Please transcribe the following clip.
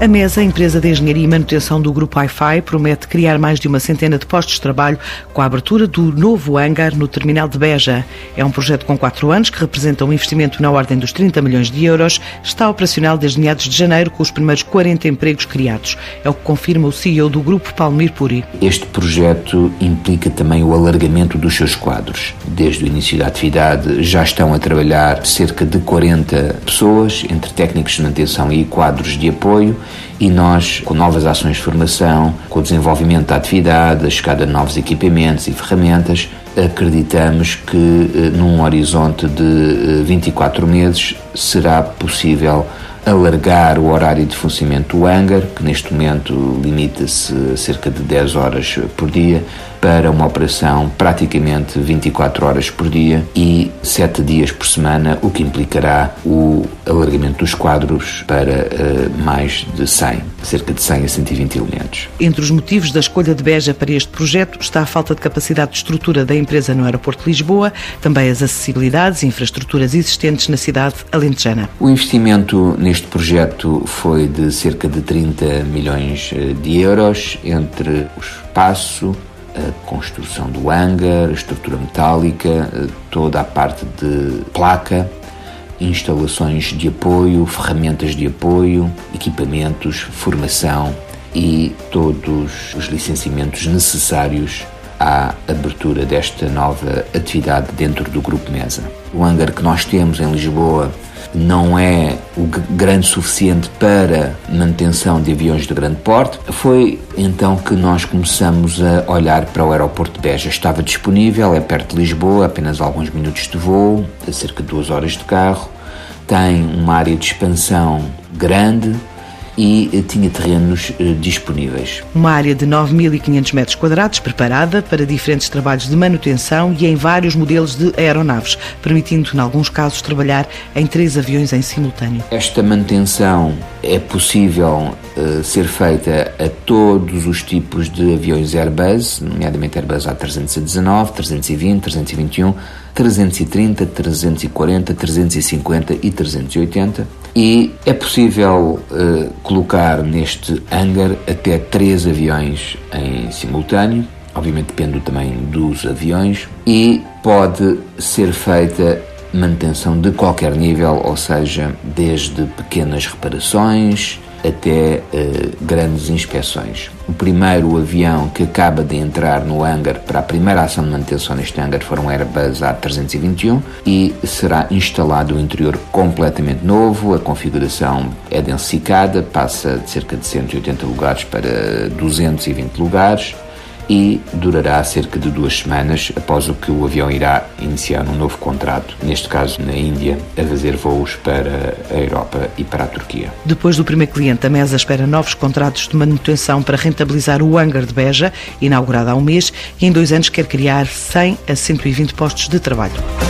A Mesa, empresa de engenharia e manutenção do Grupo Wi-Fi, promete criar mais de uma centena de postos de trabalho com a abertura do novo hangar no terminal de Beja. É um projeto com quatro anos que representa um investimento na ordem dos 30 milhões de euros. Está operacional desde meados de janeiro com os primeiros 40 empregos criados. É o que confirma o CEO do Grupo Palmir Puri. Este projeto implica também o alargamento dos seus quadros. Desde o início da atividade já estão a trabalhar cerca de 40 pessoas, entre técnicos de manutenção e quadros de apoio e nós, com novas ações de formação, com o desenvolvimento da atividade, a chegada de novos equipamentos e ferramentas, acreditamos que eh, num horizonte de 24 eh, meses será possível alargar o horário de funcionamento do hangar, que neste momento limita-se a cerca de 10 horas por dia, para uma operação praticamente 24 horas por dia e 7 dias por semana, o que implicará o alargamento dos quadros para uh, mais de 100, cerca de 100 a 120 elementos. Entre os motivos da escolha de Beja para este projeto está a falta de capacidade de estrutura da empresa no aeroporto de Lisboa, também as acessibilidades e infraestruturas existentes na cidade alentejana. O investimento neste projeto foi de cerca de 30 milhões eh, de euros entre o espaço, a construção do hangar, a estrutura metálica, eh, toda a parte de placa, instalações de apoio, ferramentas de apoio, equipamentos, formação e todos os licenciamentos necessários à abertura desta nova atividade dentro do Grupo Mesa. O hangar que nós temos em Lisboa não é o grande suficiente para manutenção de aviões de grande porte. Foi então que nós começamos a olhar para o aeroporto de Beja. Estava disponível, é perto de Lisboa, apenas alguns minutos de voo, cerca de duas horas de carro. Tem uma área de expansão grande, e eh, tinha terrenos eh, disponíveis. Uma área de 9.500 metros quadrados preparada para diferentes trabalhos de manutenção e em vários modelos de aeronaves, permitindo, em alguns casos, trabalhar em três aviões em simultâneo. Esta manutenção é possível uh, ser feita a todos os tipos de aviões Airbus, nomeadamente Airbus A319, 320, 321, 330, 340, 350 e 380 e é possível uh, colocar neste hangar até três aviões em simultâneo, obviamente depende também dos aviões, e pode ser feita manutenção de qualquer nível, ou seja, desde pequenas reparações, até uh, grandes inspeções. O primeiro avião que acaba de entrar no hangar para a primeira ação de manutenção neste hangar foram um Airbus A321 e será instalado o interior completamente novo, a configuração é densificada, passa de cerca de 180 lugares para 220 lugares, e durará cerca de duas semanas após o que o avião irá iniciar um novo contrato, neste caso na Índia, a fazer voos para a Europa e para a Turquia. Depois do primeiro cliente, a MESA espera novos contratos de manutenção para rentabilizar o hangar de Beja, inaugurado há um mês, e em dois anos quer criar 100 a 120 postos de trabalho.